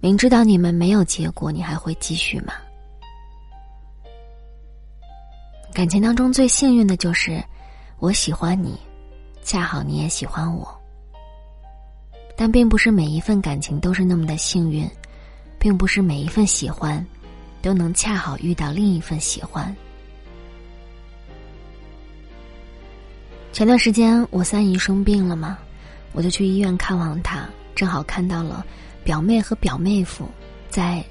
明知道你们没有结果，你还会继续吗？感情当中最幸运的就是我喜欢你，恰好你也喜欢我。但并不是每一份感情都是那么的幸运，并不是每一份喜欢都能恰好遇到另一份喜欢。前段时间我三姨生病了嘛，我就去医院看望她，正好看到了表妹和表妹夫在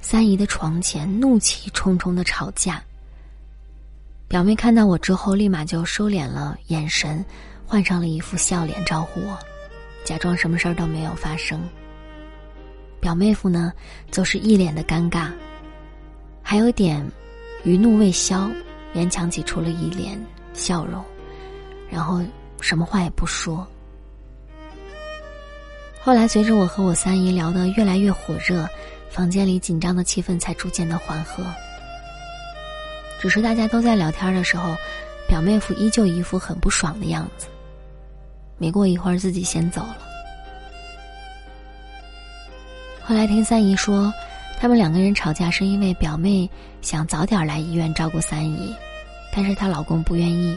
三姨的床前怒气冲冲的吵架。表妹看到我之后，立马就收敛了眼神，换上了一副笑脸招呼我，假装什么事儿都没有发生。表妹夫呢，则是一脸的尴尬，还有点余怒未消，勉强挤出了一脸笑容。然后什么话也不说。后来随着我和我三姨聊得越来越火热，房间里紧张的气氛才逐渐的缓和。只是大家都在聊天的时候，表妹夫依旧一副很不爽的样子。没过一会儿，自己先走了。后来听三姨说，他们两个人吵架是因为表妹想早点来医院照顾三姨，但是她老公不愿意。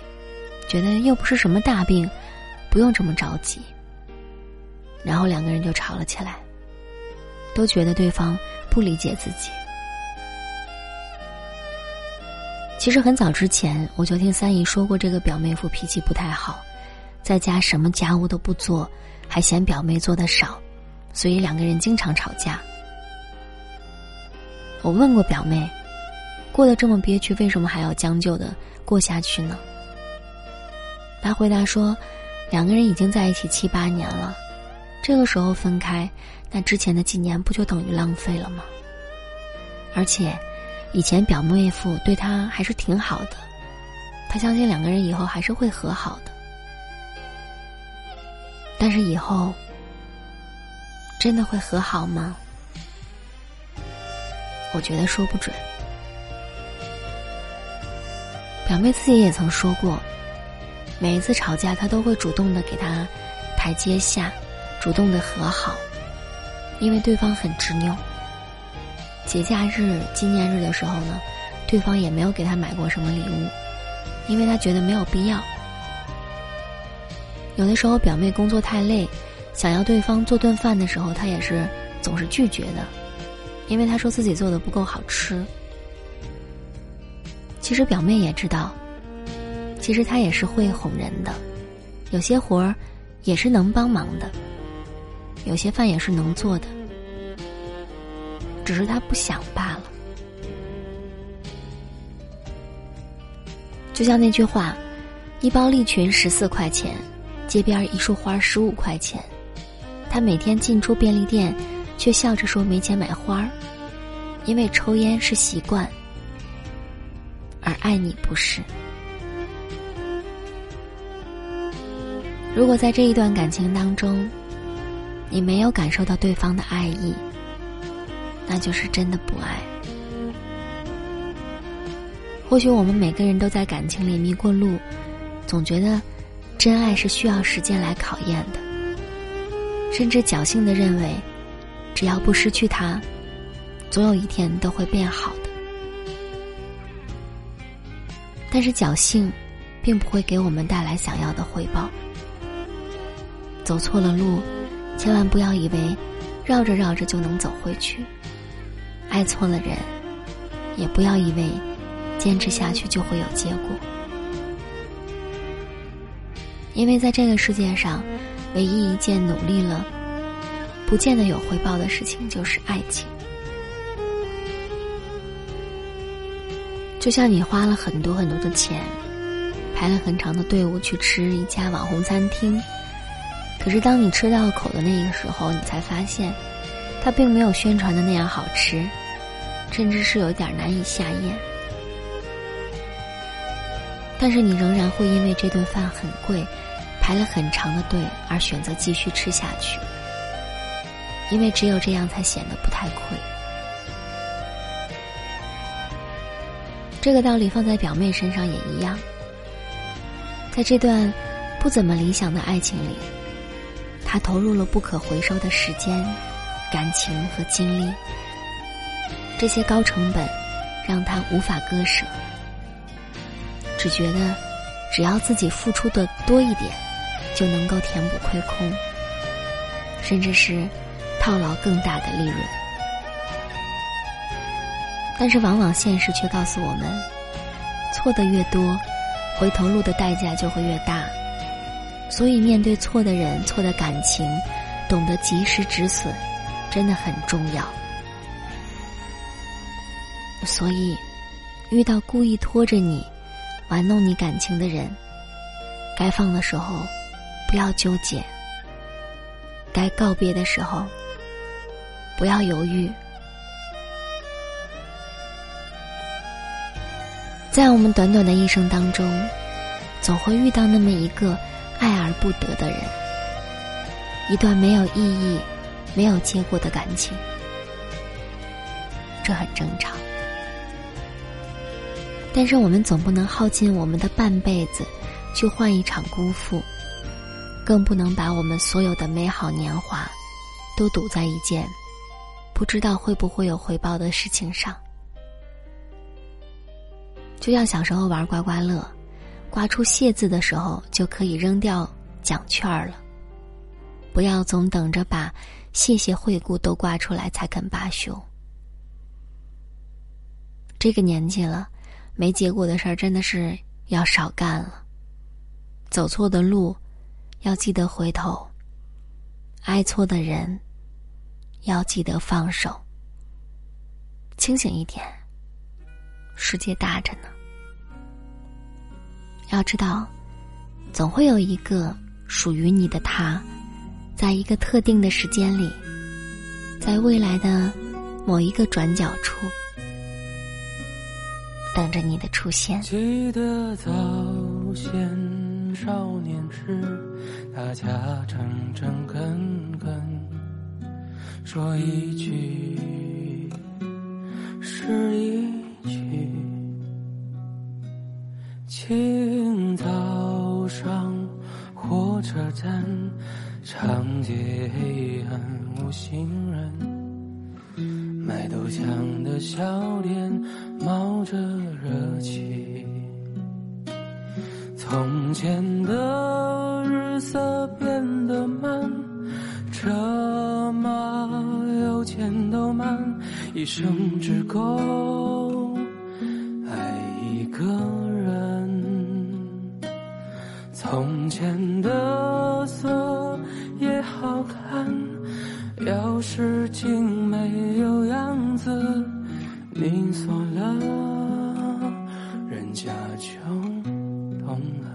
觉得又不是什么大病，不用这么着急。然后两个人就吵了起来，都觉得对方不理解自己。其实很早之前我就听三姨说过，这个表妹夫脾气不太好，在家什么家务都不做，还嫌表妹做的少，所以两个人经常吵架。我问过表妹，过得这么憋屈，为什么还要将就的过下去呢？他回答说：“两个人已经在一起七八年了，这个时候分开，那之前的几年不就等于浪费了吗？而且，以前表妹夫对他还是挺好的，他相信两个人以后还是会和好的。但是以后真的会和好吗？我觉得说不准。表妹自己也曾说过。”每一次吵架，他都会主动的给他台阶下，主动的和好，因为对方很执拗。节假日、纪念日的时候呢，对方也没有给他买过什么礼物，因为他觉得没有必要。有的时候，表妹工作太累，想要对方做顿饭的时候，他也是总是拒绝的，因为他说自己做的不够好吃。其实表妹也知道。其实他也是会哄人的，有些活儿也是能帮忙的，有些饭也是能做的，只是他不想罢了。就像那句话：“一包利群十四块钱，街边一束花十五块钱。”他每天进出便利店，却笑着说没钱买花儿，因为抽烟是习惯，而爱你不是。如果在这一段感情当中，你没有感受到对方的爱意，那就是真的不爱。或许我们每个人都在感情里迷过路，总觉得真爱是需要时间来考验的，甚至侥幸的认为，只要不失去他，总有一天都会变好的。但是侥幸，并不会给我们带来想要的回报。走错了路，千万不要以为绕着绕着就能走回去；爱错了人，也不要以为坚持下去就会有结果。因为在这个世界上，唯一一件努力了不见得有回报的事情，就是爱情。就像你花了很多很多的钱，排了很长的队伍去吃一家网红餐厅。可是，当你吃到口的那个时候，你才发现，它并没有宣传的那样好吃，甚至是有点难以下咽。但是，你仍然会因为这顿饭很贵，排了很长的队而选择继续吃下去，因为只有这样才显得不太亏。这个道理放在表妹身上也一样，在这段不怎么理想的爱情里。他投入了不可回收的时间，感情和精力。这些高成本让他无法割舍，只觉得只要自己付出的多一点，就能够填补亏空，甚至是套牢更大的利润。但是，往往现实却告诉我们，错的越多，回头路的代价就会越大。所以，面对错的人、错的感情，懂得及时止损，真的很重要。所以，遇到故意拖着你、玩弄你感情的人，该放的时候不要纠结；该告别的时候不要犹豫。在我们短短的一生当中，总会遇到那么一个爱而不得的人，一段没有意义、没有结果的感情，这很正常。但是我们总不能耗尽我们的半辈子去换一场辜负，更不能把我们所有的美好年华都赌在一件不知道会不会有回报的事情上。就像小时候玩刮刮乐，刮出“谢”字的时候，就可以扔掉奖券了。不要总等着把“谢谢惠顾”都刮出来才肯罢休。这个年纪了，没结果的事儿真的是要少干了。走错的路，要记得回头；爱错的人，要记得放手。清醒一点，世界大着呢。要知道，总会有一个属于你的他，在一个特定的时间里，在未来的某一个转角处，等着你的出现。记得早先少年时，大家诚诚恳恳，说一句是一句。清早上，火车站，长街黑暗无行人，卖豆浆的小店冒着热气。从前的日色变得慢，车马邮件都慢，一生只够爱一个。从前的色也好看，要是竟没有样子，你锁了，人家就懂了。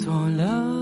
错了。